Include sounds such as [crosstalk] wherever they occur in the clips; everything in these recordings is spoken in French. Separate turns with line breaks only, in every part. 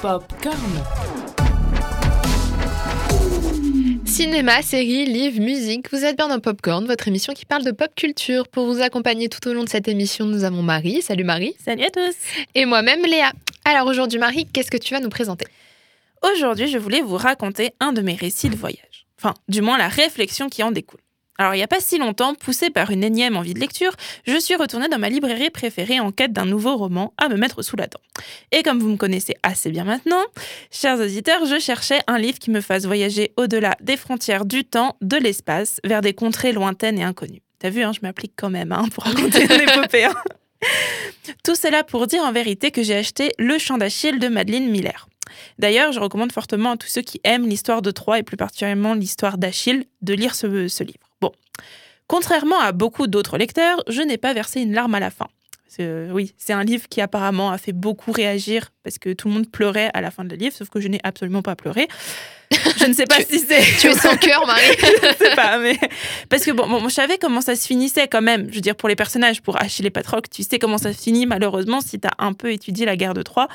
Popcorn.
Cinéma, séries, livres, musique, vous êtes bien dans Popcorn, votre émission qui parle de pop culture. Pour vous accompagner tout au long de cette émission, nous avons Marie. Salut Marie.
Salut à tous.
Et moi-même Léa. Alors aujourd'hui Marie, qu'est-ce que tu vas nous présenter?
Aujourd'hui, je voulais vous raconter un de mes récits de voyage. Enfin, du moins la réflexion qui en découle. Alors, il n'y a pas si longtemps, poussée par une énième envie de lecture, je suis retournée dans ma librairie préférée en quête d'un nouveau roman à me mettre sous la dent. Et comme vous me connaissez assez bien maintenant, chers auditeurs, je cherchais un livre qui me fasse voyager au-delà des frontières du temps, de l'espace, vers des contrées lointaines et inconnues. T'as vu, hein, je m'applique quand même hein, pour raconter [laughs] une épopée. hein. Tout cela pour dire en vérité que j'ai acheté Le Chant d'Achille de Madeleine Miller. D'ailleurs, je recommande fortement à tous ceux qui aiment l'histoire de Troie et plus particulièrement l'histoire d'Achille de lire ce, ce livre. Bon, contrairement à beaucoup d'autres lecteurs, je n'ai pas versé une larme à la fin. Que, oui, c'est un livre qui apparemment a fait beaucoup réagir parce que tout le monde pleurait à la fin de le livre, sauf que je n'ai absolument pas pleuré. [laughs] Je ne sais pas si c'est.
Tu es sans cœur [laughs] Marie.
je sais pas, mais. Parce que bon, bon, je savais comment ça se finissait quand même. Je veux dire, pour les personnages, pour Achille et Patrocle, tu sais comment ça se finit, malheureusement, si tu as un peu étudié la guerre de Troie.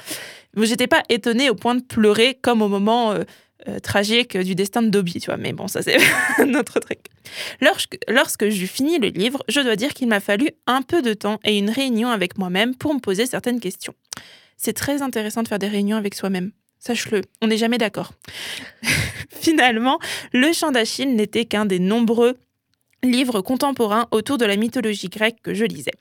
Mais j'étais pas étonnée au point de pleurer comme au moment euh, euh, tragique du destin de Dobby, tu vois. Mais bon, ça, c'est [laughs] notre truc. Lorsque, lorsque j'ai fini le livre, je dois dire qu'il m'a fallu un peu de temps et une réunion avec moi-même pour me poser certaines questions. C'est très intéressant de faire des réunions avec soi-même. Sache-le, on n'est jamais d'accord. [laughs] Finalement, le chant d'Achille n'était qu'un des nombreux livres contemporains autour de la mythologie grecque que je lisais.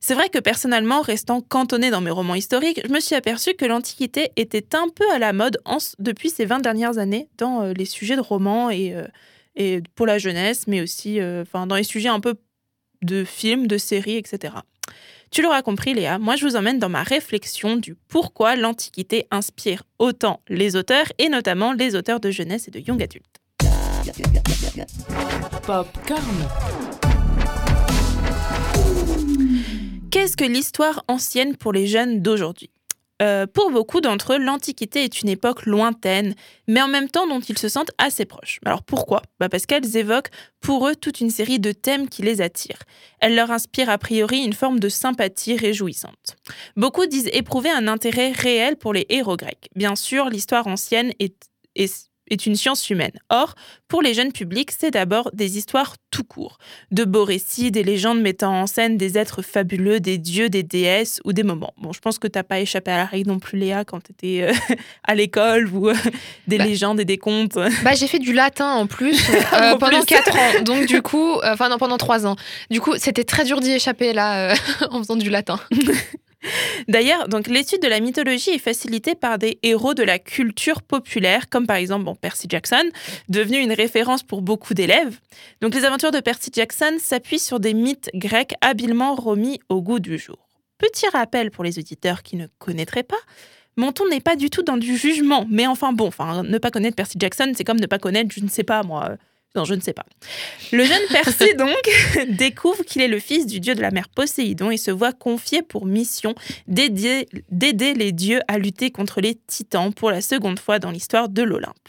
C'est vrai que personnellement, restant cantonné dans mes romans historiques, je me suis aperçu que l'Antiquité était un peu à la mode depuis ces 20 dernières années dans euh, les sujets de romans et, euh, et pour la jeunesse, mais aussi euh, dans les sujets un peu de films, de séries, etc. Tu l'auras compris, Léa, moi je vous emmène dans ma réflexion du pourquoi l'Antiquité inspire autant les auteurs, et notamment les auteurs de jeunesse et de young adultes.
Popcorn.
Qu'est-ce que l'histoire ancienne pour les jeunes d'aujourd'hui? Euh, Pour beaucoup d'entre eux, l'Antiquité est une époque lointaine, mais en même temps dont ils se sentent assez proches. Alors pourquoi? Bah Parce qu'elles évoquent pour eux toute une série de thèmes qui les attirent. Elles leur inspirent a priori une forme de sympathie réjouissante. Beaucoup disent éprouver un intérêt réel pour les héros grecs. Bien sûr, l'histoire ancienne est, est est une science humaine. Or, pour les jeunes publics, c'est d'abord des histoires tout court, de beaux récits, des légendes mettant en scène des êtres fabuleux, des dieux, des déesses ou des moments. Bon, je pense que t'as pas échappé à la règle non plus, Léa, quand t'étais euh, [laughs] à l'école ou euh, [laughs] des
Bah.
légendes et des contes. [laughs]
Bah j'ai fait du latin en plus euh,
En
pendant
plus.
4 ans. Donc du coup, enfin non pendant 3 ans. Du coup, c'était très dur d'y échapper là en faisant du latin.
D'ailleurs, donc l'étude de la mythologie est facilitée par des héros de la culture populaire, comme par exemple Percy Jackson, devenu une référence pour beaucoup d'élèves. Donc les aventures de Percy Jackson s'appuient sur des mythes grecs habilement remis au goût du jour. Petit rappel pour les auditeurs qui ne connaîtraient pas. Mon ton n'est pas du tout dans du jugement, mais enfin bon, enfin, ne pas connaître Percy Jackson, c'est comme ne pas connaître, je ne sais pas moi, non, je ne sais pas. Le jeune Percy, [laughs] donc, [laughs] découvre qu'il est le fils du dieu de la mer Poséidon et se voit confier pour mission d'aider d'aider les dieux à lutter contre les titans pour la seconde fois dans l'histoire de l'Olympe.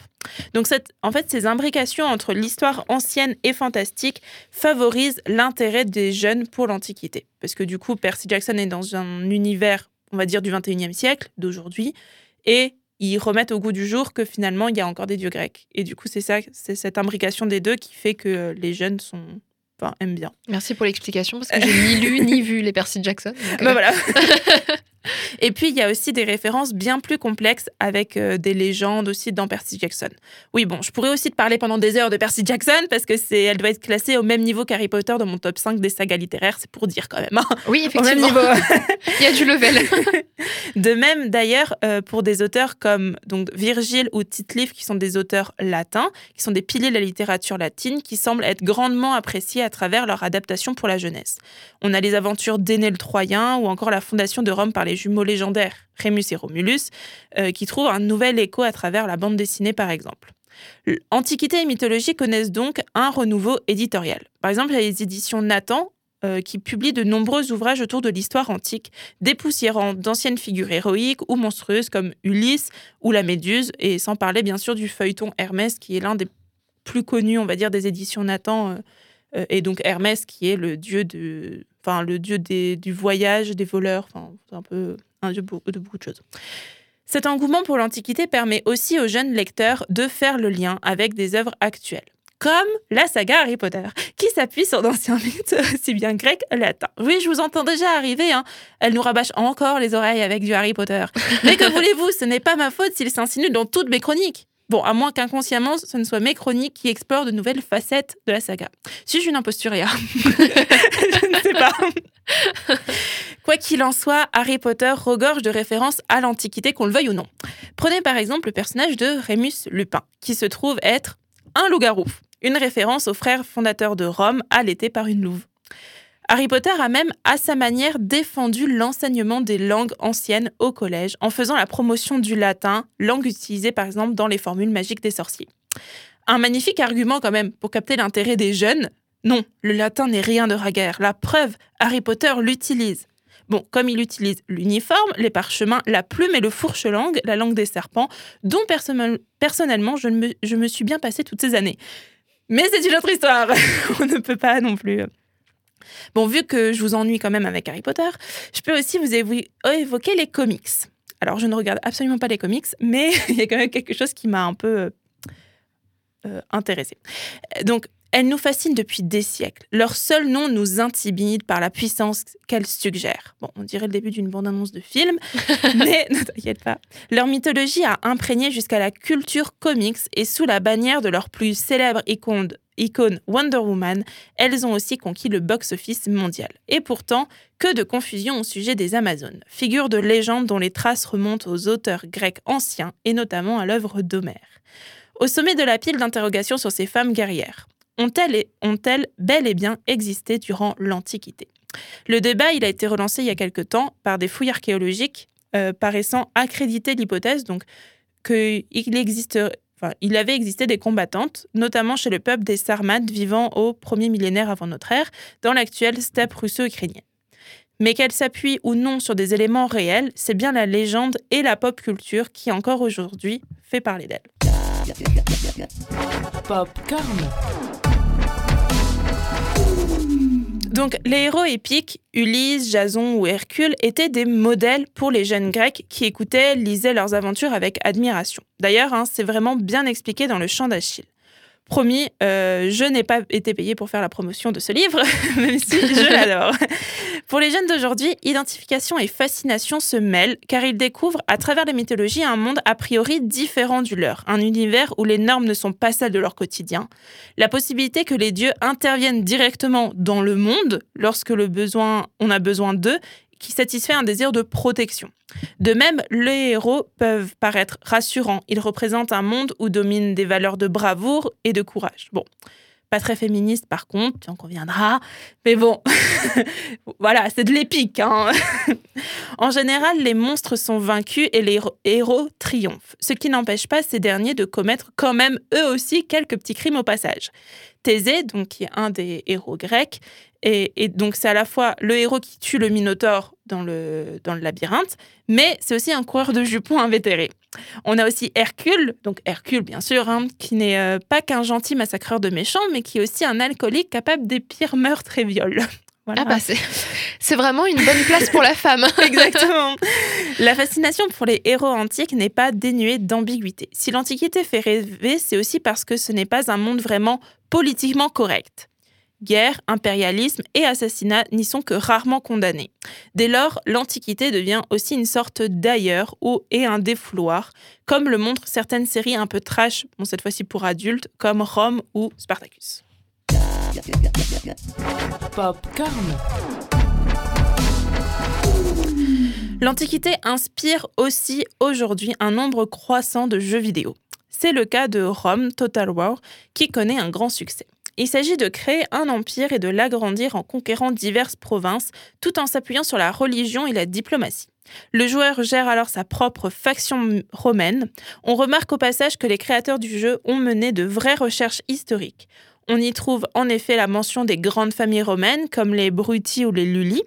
Donc, cette, en fait, ces imbrications entre l'histoire ancienne et fantastique favorisent l'intérêt des jeunes pour l'Antiquité. Parce que du coup, Percy Jackson est dans un univers, on va dire, du 21e siècle, d'aujourd'hui, et ils remettent au goût du jour que finalement, il y a encore des dieux grecs. Et du coup, c'est ça, c'est cette imbrication des deux qui fait que euh, les jeunes sont, enfin, aiment bien.
Merci pour l'explication parce que [laughs] j'ai ni lu ni vu les Percy Jackson. donc,
Bah voilà. [laughs] Et puis, il y a aussi des références bien plus complexes avec euh, des légendes aussi dans Percy Jackson. Oui, bon, je pourrais aussi te parler pendant des heures de Percy Jackson parce que c'est, elle doit être classée au même niveau qu'Harry Potter dans mon top 5 des sagas littéraires, c'est pour dire quand même. hein.
Oui,
Au même
effectivement.
niveau. [laughs]
Il y a du level. [laughs]
De même, d'ailleurs, euh, pour des auteurs comme donc Virgile ou Tite-Live, qui sont des auteurs latins, qui sont des piliers de la littérature latine, qui semblent être grandement appréciés à travers leur adaptation pour la jeunesse. On a les aventures d'Énée le Troyen ou encore la fondation de Rome par les jumeaux légendaires Rémus et Romulus, euh, qui trouvent un nouvel écho à travers la bande dessinée, par exemple. Antiquité et mythologie connaissent donc un renouveau éditorial. Par exemple, il y a les éditions Nathan euh, qui publient de nombreux ouvrages autour de l'histoire antique, dépoussiérant d'anciennes figures héroïques ou monstrueuses comme Ulysse ou la Méduse, et sans parler bien sûr du feuilleton Hermès, qui est l'un des plus connus, on va dire, des éditions Nathan, euh, et donc Hermès qui est le dieu de, enfin le dieu des- du voyage, des voleurs, enfin c'est un peu de, beau- de beaucoup de choses. Cet engouement pour l'Antiquité permet aussi aux jeunes lecteurs de faire le lien avec des œuvres actuelles, comme la saga Harry Potter, qui s'appuie sur d'anciens mythes, [laughs] aussi bien grecs latins. Oui, je vous entends déjà arriver, hein. elle nous rabâche encore les oreilles avec du Harry Potter. Mais que [laughs] voulez-vous, ce n'est pas ma faute s'il s'insinue dans toutes mes chroniques. Bon, à moins qu'inconsciemment, ce ne soit mes chroniques qui explorent de nouvelles facettes de la saga. Suis-je une imposturia [laughs] Je ne sais pas. Quoi qu'il en soit, Harry Potter regorge de références à l'Antiquité, qu'on le veuille ou non. Prenez par exemple le personnage de Rémus Lupin, qui se trouve être un loup-garou, une référence au frère fondateur de Rome, allaité par une louve. Harry Potter a même, à sa manière, défendu l'enseignement des langues anciennes au collège, en faisant la promotion du latin, langue utilisée par exemple dans les formules magiques des sorciers. Un magnifique argument quand même pour capter l'intérêt des jeunes. Non, le latin n'est rien de raguère. La preuve, Harry Potter l'utilise. Bon, comme il utilise l'uniforme, les parchemins, la plume et le fourche-langue, la langue des serpents, dont personnel- personnellement je, me, je me suis bien passé toutes ces années. Mais c'est une autre histoire. [laughs] On ne peut pas non plus. Bon, vu que je vous ennuie quand même avec Harry Potter, je peux aussi vous évo- évoquer les comics. Alors, je ne regarde absolument pas les comics, mais [laughs] il y a quand même quelque chose qui m'a un peu euh, euh, intéressée. Donc, elles nous fascinent depuis des siècles. Leur seul nom nous intimide par la puissance qu'elles suggèrent. Bon, on dirait le début d'une bande-annonce de film, [laughs] mais [laughs] ne t'inquiète pas. Leur mythologie a imprégné jusqu'à la culture comics et sous la bannière de leur plus célèbre icône, icône Wonder Woman, elles ont aussi conquis le box-office mondial. Et pourtant, que de confusion au sujet des Amazones, figure de légende dont les traces remontent aux auteurs grecs anciens et notamment à l'œuvre d'Homère. Au sommet de la pile d'interrogations sur ces femmes guerrières, ont-elles, ont-elles bel et bien existé durant l'Antiquité? Le débat a été relancé il y a quelque temps par des fouilles archéologiques euh, paraissant accréditer l'hypothèse donc qu'il existe, il avait existé des combattantes, notamment chez le peuple des Sarmates vivant au premier millénaire avant notre ère, dans l'actuelle steppe russo-ukrainienne. Mais qu'elle s'appuie ou non sur des éléments réels, c'est bien la légende et la pop culture qui encore aujourd'hui fait parler d'elle.
Popcorn.
Donc, les héros épiques, Ulysse, Jason ou Hercule, étaient des modèles pour les jeunes Grecs qui écoutaient, lisaient leurs aventures avec admiration. D'ailleurs, hein, c'est vraiment bien expliqué dans le chant d'Achille. Promis, euh, je n'ai pas été payée pour faire la promotion de ce livre, [laughs] même si je l'adore. Pour les jeunes d'aujourd'hui, identification et fascination se mêlent car ils découvrent à travers la mythologie un monde a priori différent du leur, un univers où les normes ne sont pas celles de leur quotidien, la possibilité que les dieux interviennent directement dans le monde lorsque le besoin, on a besoin d'eux, qui satisfait un désir de protection. De même, les héros peuvent paraître rassurants. Ils représentent un monde où dominent des valeurs de bravoure et de courage. Bon, pas très féministe par contre, tu en conviendras. Mais bon, [laughs] voilà, c'est de l'épique. hein. [laughs] en général, les monstres sont vaincus et les héros- triomphent. Ce qui n'empêche pas ces derniers de commettre quand même eux aussi quelques petits crimes au passage. Thésée, donc qui est un des héros grecs, et, et donc c'est à la fois le héros qui tue le Minotaure dans le, dans le labyrinthe, mais c'est aussi un coureur de jupons invétéré. On a aussi Hercule, donc Hercule bien sûr, hein, qui n'est euh, pas qu'un gentil massacreur de méchants, mais qui est aussi un alcoolique capable des pires meurtres et viols. [laughs] Voilà.
Ah bah c'est c'est vraiment une bonne place pour la femme. [laughs]
Exactement. La fascination pour les héros antiques n'est pas dénuée d'ambiguïté. Si l'Antiquité fait rêver, c'est aussi parce que ce n'est pas un monde vraiment politiquement correct. Guerre, impérialisme et assassinat n'y sont que rarement condamnés. Dès lors, l'Antiquité devient aussi une sorte d'ailleurs ou et un défouloir, comme le montrent certaines séries un peu trash, bon cette fois-ci pour adultes, comme Rome ou Spartacus.
Popcorn.
L'Antiquité inspire aussi aujourd'hui un nombre croissant de jeux vidéo. C'est le cas de Rome Total War qui connaît un grand succès. Il s'agit de créer un empire et de l'agrandir en conquérant diverses provinces tout en s'appuyant sur la religion et la diplomatie. Le joueur gère alors sa propre faction romaine. On remarque au passage que les créateurs du jeu ont mené de vraies recherches historiques. On y trouve en effet la mention des grandes familles romaines comme les Bruti ou les Lulli.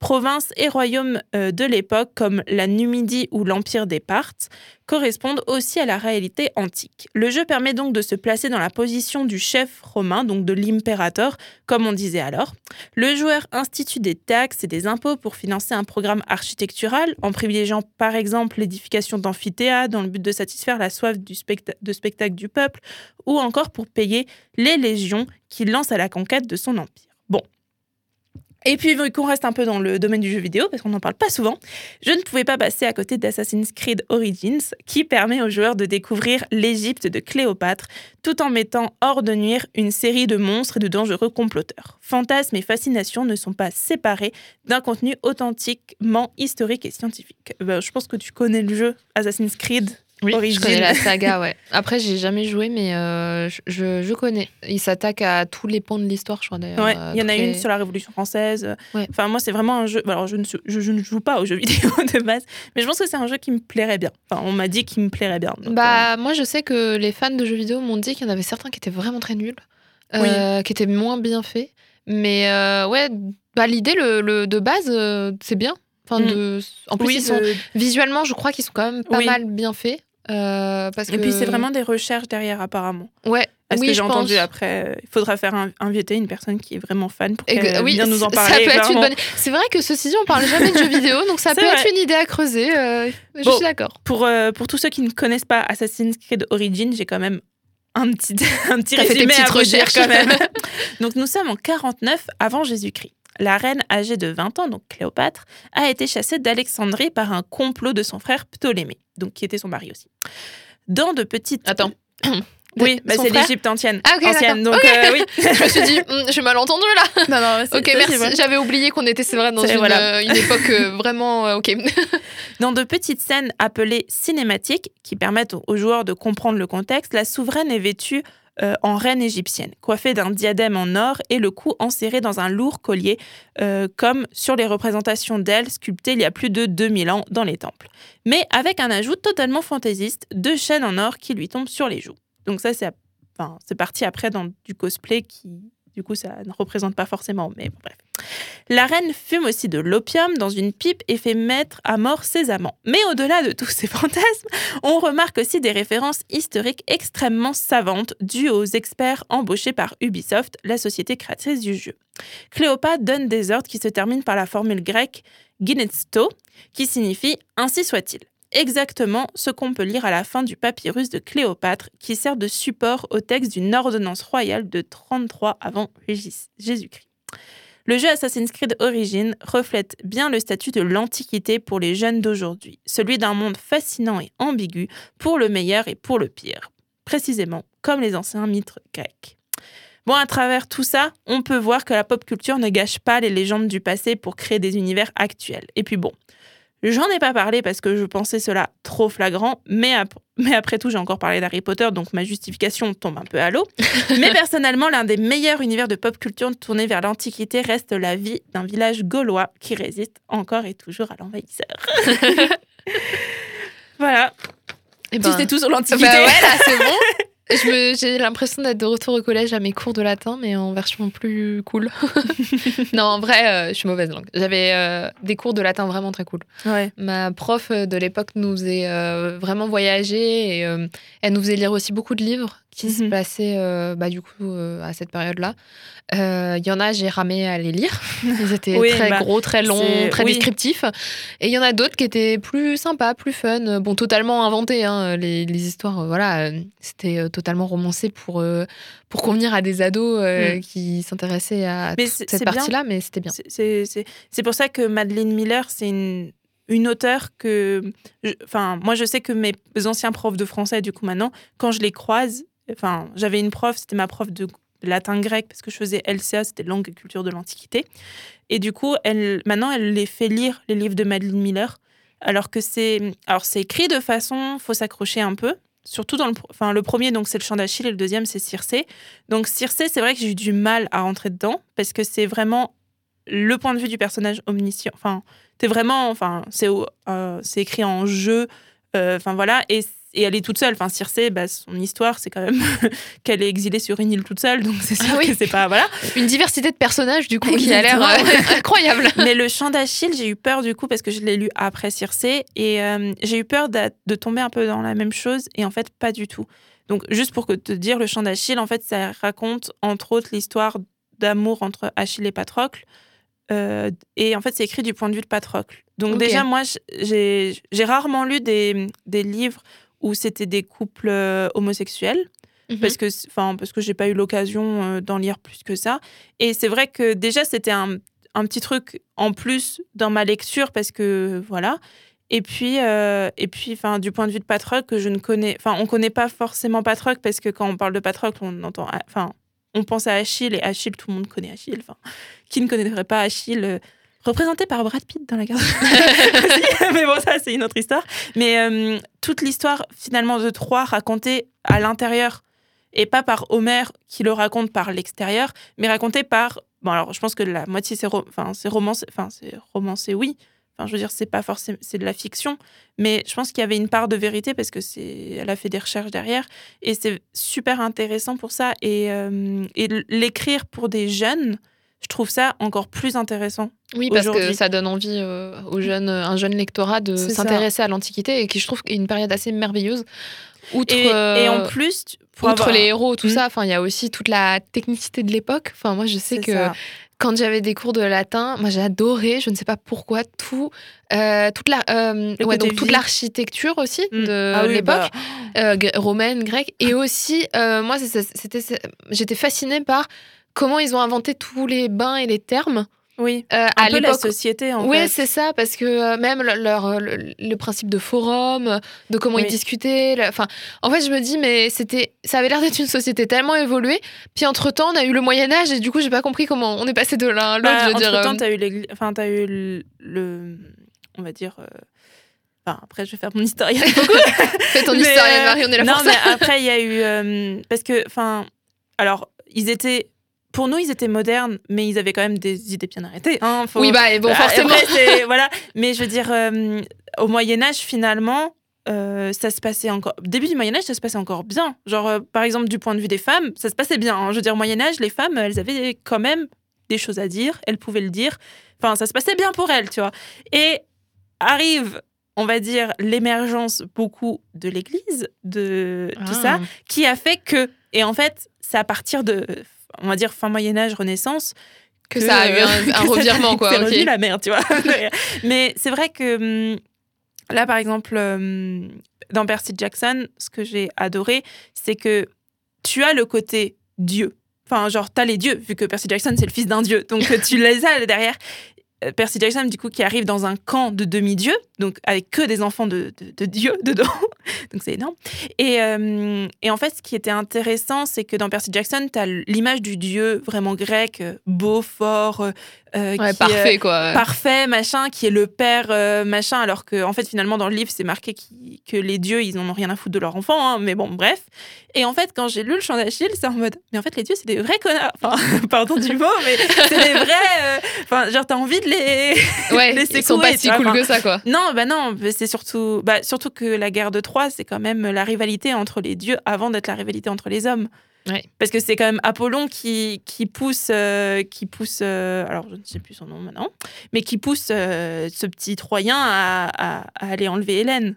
Provinces et royaumes euh, de l'époque, comme la Numidie ou l'Empire des Parthes, correspondent aussi à la réalité antique. Le jeu permet donc de se placer dans la position du chef romain, donc de l'impérateur, comme on disait alors. Le joueur institue des taxes et des impôts pour financer un programme architectural, en privilégiant par exemple l'édification d'amphithéâtres dans le but de satisfaire la soif de spectacle du peuple, ou encore pour payer les légions qu'il lance à la conquête de son empire. Et puis, vu qu'on reste un peu dans le domaine du jeu vidéo, parce qu'on n'en parle pas souvent, je ne pouvais pas passer à côté d'Assassin's Creed Origins, qui permet aux joueurs de découvrir l'Égypte de Cléopâtre, tout en mettant hors de nuire une série de monstres et de dangereux comploteurs. Fantasmes et fascination ne sont pas séparés d'un contenu authentiquement historique et scientifique. Ben, je pense que tu connais le jeu Assassin's Creed
oui, je connais la saga, [laughs] ouais. Après, j'ai jamais joué, mais euh, je, je, connais. Il s'attaque à tous les pans de l'histoire, je crois d'ailleurs.
Ouais, il y en a une sur la Révolution française. Enfin, moi, c'est vraiment un jeu. Alors, je ne, je, ne, joue pas aux jeux [laughs] vidéo de base, mais je pense que c'est un jeu qui me plairait bien. Enfin, on m'a dit qu'il me plairait bien.
bah, euh. moi, je sais que les fans de jeux vidéo m'ont dit qu'il y en avait certains qui étaient vraiment très nuls, euh, qui étaient moins bien faits. Mais ouais, bah, l'idée le, le, de base, c'est bien. Enfin, mm. de... En plus, ils sont... visuellement, je crois qu'ils sont quand même pas mal bien faits. Euh, parce
et puis c'est vraiment des recherches derrière apparemment.
Ouais.
Parce
oui,
que j'ai entendu après, euh, il faudra faire inviter une personne qui est vraiment fan pour qu'elle oui, nous en parler.
Ça peut être une bonne... C'est vrai que ceci dit, on parle jamais de jeux vidéo, [laughs] donc ça peut être une idée à creuser. Euh, je suis d'accord.
Pour, pour tous ceux qui ne connaissent pas Assassin's Creed Origins, j'ai quand même un petit, [laughs] un petit résumé à recherche quand même. [laughs] donc nous sommes en 49 avant Jésus-Christ la reine âgée de 20 ans, donc Cléopâtre, a été chassée d'Alexandrie par un complot de son frère Ptolémée, donc qui était son mari aussi. Dans de petites...
Attends. [coughs]
Oui, bah c'est l'Égypte ancienne.
Ah,
ancienne donc
euh,
oui. [laughs]
je me suis dit, hmm, j'ai mal entendu là. [laughs]
Non, non,
ok, merci. J'avais oublié qu'on était, c'est vrai, dans une, euh, une, époque euh, [laughs] vraiment. ok.
dans de petites scènes appelées cinématiques, qui permettent aux joueurs de comprendre le contexte, la souveraine est vêtue euh, en reine égyptienne, coiffée d'un diadème en or et le cou enserré dans un lourd collier, euh, comme sur les représentations d'elle sculptées il y a plus de 2000 ans dans les temples. Mais avec un ajout totalement fantaisiste, deux chaînes en or qui lui tombent sur les joues. Donc ça, c'est enfin, parti après dans du cosplay qui, du coup, ça ne représente pas forcément, mais bref. La reine fume aussi de l'opium dans une pipe et fait mettre à mort ses amants. Mais au-delà de tous ces [laughs] fantasmes, on remarque aussi des références historiques extrêmement savantes dues aux experts embauchés par Ubisoft, la société créatrice du jeu. Cléopâtre donne des ordres qui se terminent par la formule grecque Ginesto, qui signifie ainsi soit-il exactement ce qu'on peut lire à la fin du papyrus de Cléopâtre, qui sert de support au texte d'une ordonnance royale de 33 avant Jésus-Christ. Le jeu Assassin's Creed Origins reflète bien le statut de l'Antiquité pour les jeunes d'aujourd'hui, celui d'un monde fascinant et ambigu, pour le meilleur et pour le pire, précisément comme les anciens mythes grecs. Bon, à travers tout ça, on peut voir que la pop culture ne gâche pas les légendes du passé pour créer des univers actuels. Et puis bon, J'en ai pas parlé parce que je pensais cela trop flagrant, mais, mais après tout, j'ai encore parlé d'Harry Potter, donc ma justification tombe un peu à l'eau. [laughs] mais personnellement, l'un des meilleurs univers de pop culture tournés vers l'Antiquité reste la vie d'un village gaulois qui résiste encore et toujours à l'envahisseur. [laughs] [laughs] voilà. Et eh ben, tu sais tout sur l'Antiquité.
Bah ouais, c'est bon. J'ai l'impression d'être de retour au collège à mes cours de latin, mais en version plus cool. [laughs] non, en vrai, euh, je suis mauvaise langue. J'avais euh, des cours de latin vraiment très cool.
Ouais.
Ma prof de l'époque nous faisait euh, vraiment voyager et elle nous faisait lire aussi beaucoup de livres qui se mhm. passaient bah, du coup à cette période-là. Il euh, y en a, j'ai ramé à les lire. [laughs] Ils étaient très bah, gros, très longs, très descriptifs. Et il y en a d'autres qui étaient plus sympas, plus fun. Bon, totalement inventés. Hein, les, histoires, euh, voilà, euh, c'était totalement romancé pour, pour convenir à des ados mm. qui s'intéressaient à cette partie-là, mais c'était bien.
C'est pour ça que Madeleine Miller, c'est une, une auteure que. Enfin, moi, je sais que mes anciens profs de français, du coup, maintenant, quand je les croise, enfin, j'avais une prof, c'était ma prof de latin grec parce que je faisais LCA, c'était langue et culture de l'Antiquité. Et du coup, elle, maintenant, elle les fait lire les livres de Madeleine Miller. Alors que c'est, alors c'est écrit de façon, faut s'accrocher un peu. Surtout dans le, enfin le premier donc c'est le chant d'Achille et le deuxième c'est Circé. Donc Circé, c'est vrai que j'ai eu du mal à rentrer dedans parce que c'est vraiment le point de vue du personnage omniscient. Enfin, c'est vraiment, enfin c'est euh, c'est écrit en jeu. Euh, enfin voilà et et elle est toute seule. Enfin, Circé, bah, son histoire, c'est quand même [laughs] qu'elle est exilée sur une île toute seule, donc c'est sûr
Ah oui.
que c'est pas voilà.
Une diversité de personnages, du coup, qui a l'air euh, [laughs] incroyable. [laughs]
Mais le chant d'Achille, j'ai eu peur du coup parce que je l'ai lu après Circé et euh, j'ai eu peur d'a- de tomber un peu dans la même chose et en fait pas du tout. Donc juste pour que te dire, le chant d'Achille, en fait, ça raconte entre autres l'histoire d'amour entre Achille et Patrocle. Euh, et en fait, c'est écrit du point de vue de Patrocle. Donc déjà, moi, j'ai rarement lu des, des livres où c'était des couples euh, homosexuels.
Mhm.
parce que enfin parce que j'ai pas eu l'occasion euh, d'en lire plus que ça. Et c'est vrai que déjà c'était un, un petit truc en plus dans ma lecture parce que voilà. Et puis euh, et puis enfin du point de vue de Patrocle que je ne connais enfin on connaît pas forcément Patrocle parce que quand on parle de Patrocle on entend enfin on pense à Achille et Achille tout le monde connaît Achille enfin qui ne connaîtrait pas Achille représenté par Brad Pitt dans la garde [laughs] mais bon ça c'est une autre histoire mais euh, toute l'histoire finalement de Troie racontée à l'intérieur et pas par Homère qui le raconte par l'extérieur, mais raconté par. Bon, alors je pense que la moitié c'est ro- romancé, enfin c'est romancé, oui. Enfin, je veux dire, c'est pas forcément, c'est de la fiction, mais je pense qu'il y avait une part de vérité parce que c'est, elle a fait des recherches derrière et c'est super intéressant pour ça et, euh, et l'écrire pour des jeunes, je trouve ça encore plus intéressant.
Oui, parce que ça donne envie euh, aux jeunes, un jeune lectorat de s'intéresser à l'Antiquité et qui, je trouve, est une période assez merveilleuse. Outre,
Et, et en
euh,
plus,
outre
avoir-
les héros, tout
Mm.
ça, enfin, il y a aussi toute la technicité de l'époque. Enfin, moi, je sais que
ça.
quand j'avais des cours de latin, moi, j'ai adoré, je ne sais pas pourquoi, tout, euh, toute la, euh, ouais, donc toute l'architecture aussi
Mm.
de
Ah oui,
l'époque,
bah,
euh, gr- romaine, grecque, et aussi, euh, moi, j'étais fascinée par comment ils ont inventé tous les bains et les termes
oui.
euh,
Un
à
peu la société en
Oui, c'est ça, parce que euh, même le, leur- le, le principe de forum, euh, de comment ils discutaient, le- enfin, en fait, je me dis, mais c'était, ça avait l'air d'être une société tellement évoluée. Puis entre temps, on a eu le Moyen Âge et du coup, j'ai pas compris comment on est passé de l'un à l'autre.
Bah,
dire,
entre-temps,
euh,
t'as eu l'église, enfin, t'as eu le, le- on va dire, euh, enfin, après, je vais faire mon historien. [laughs]
fais ton [laughs]
mais,
historienne,
euh,
Marie, on est là
non,
pour
mais
ça.
après, il y a eu, euh, parce que, enfin, alors, ils étaient, pour nous, ils étaient modernes, mais ils avaient quand même des idées bien arrêtées. Hein, faut-
Oui, bah, et bon,
Bah,
forcément.
après, [laughs] voilà. Mais je veux dire, euh, au Moyen Âge, finalement, euh, ça se passait encore. Début du Moyen Âge, ça se passait encore bien. Genre, euh, par exemple, du point de vue des femmes, ça se passait bien. hein. Je veux dire, au Moyen Âge, les femmes, elles avaient quand même des choses à dire. Elles pouvaient le dire. Enfin, ça se passait bien pour elles, tu vois. Et arrive, on va dire, l'émergence beaucoup de l'Église, de tout
Ah.
ça, qui a fait que. Et en fait, c'est à partir de, on va dire, fin Moyen Âge, Renaissance,
Que ça a eu un, [laughs] revirement, quoi.
C'est
ok.
revenu la merde, tu vois. [laughs] Mais c'est vrai que hum, là, par exemple, hum, dans Percy Jackson, ce que j'ai adoré, c'est que tu as le côté Dieu. Enfin, genre, t'as les dieux, vu que Percy Jackson, c'est le fils d'un dieu. Donc, tu les as derrière. Euh, Percy Jackson, du coup, qui arrive dans un camp de demi-dieux, donc avec que des enfants de, de, de Dieu [laughs] dedans. donc, c'est énorme. Et, euh, et en fait, ce qui était intéressant, c'est que dans Percy Jackson, tu as l'image du dieu vraiment grec, euh, beau, fort, euh,
Ouais,
qui,
parfait, quoi.
parfait, machin, qui est le père, euh, machin, alors que, en fait, finalement, dans le livre, c'est marqué qui- que les dieux, ils en ont rien à foutre de leur enfant, hein, mais bon, bref. Et en fait, quand j'ai lu le chant d'Achille, c'est en mode, mais en fait, les dieux, c'est des vrais connards. Enfin, [laughs] pardon du mot, mais c'est des vrais. euh, Enfin, genre, t'as envie de les. [laughs]
ouais,
les
ils sont pas si cool que ça, quoi.
Non, bah non, c'est surtout, bah, surtout que la guerre de Troie, c'est quand même la rivalité entre les dieux avant d'être la rivalité entre les hommes.
Ouais.
Parce que c'est quand même Apollon qui, qui pousse, euh, qui pousse euh, alors je ne sais plus son nom maintenant, mais qui pousse euh, ce petit Troyen à, à- à aller enlever Hélène.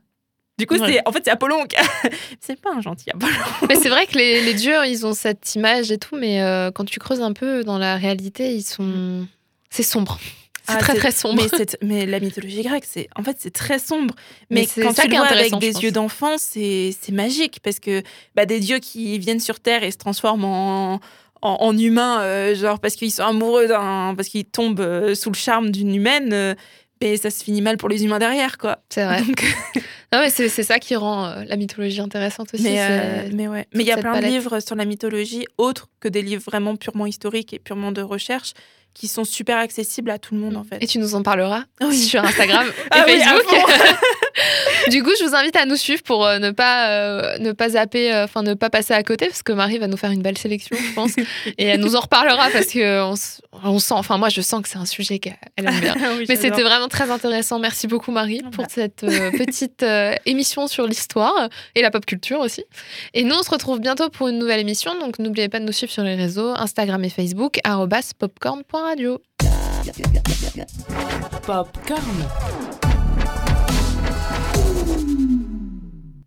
Du coup,
Ouais.
c'est en fait, c'est Apollon. qui- [laughs] c'est pas un gentil Apollon. [laughs]
Mais c'est vrai que les, les dieux, ils ont cette image et tout, mais euh, quand tu creuses un peu dans la réalité, ils sont. C'est sombre. C'est
Ah,
très
c'est-
très sombre.
Mais, mais la mythologie grecque, c'est en fait c'est très sombre.
Mais
Mais, quand
ça
tu le vois avec des
pense.
yeux d'enfant, c'est magique parce que bah, des dieux qui viennent sur Terre et se transforment en, en, en humains, euh, genre parce qu'ils sont amoureux d'un, parce qu'ils tombent euh, sous le charme d'une humaine. euh, mais ça se finit mal pour les humains derrière, quoi.
C'est vrai.
Donc, [laughs]
Non, mais c'est ça qui rend la mythologie intéressante aussi.
mais, mais ouais. Mais il y a plein
palette.
de livres sur la mythologie, autres que des livres vraiment purement historiques et purement de recherche, qui sont super accessibles à tout le monde en fait.
Et tu nous en parleras
Oui. [laughs]
sur Instagram et
Ah
Facebook. [laughs] du coup, je vous invite à nous suivre pour euh, ne pas euh, ne pas zapper, euh, enfin ne pas passer à côté, parce que Marie va nous faire une belle sélection, je pense, [laughs] et elle nous en reparlera parce que on, sent, enfin moi je sens que c'est un sujet qu'elle elle aime bien.
Oui,
Mais c'était vraiment très intéressant. Merci beaucoup Marie pour cette euh, petite émission sur l'histoire et la pop culture aussi. Et nous, on se retrouve bientôt pour une nouvelle émission. Donc n'oubliez pas de nous suivre sur les réseaux Instagram et Facebook arobase popcorn.radio.
Popcorn.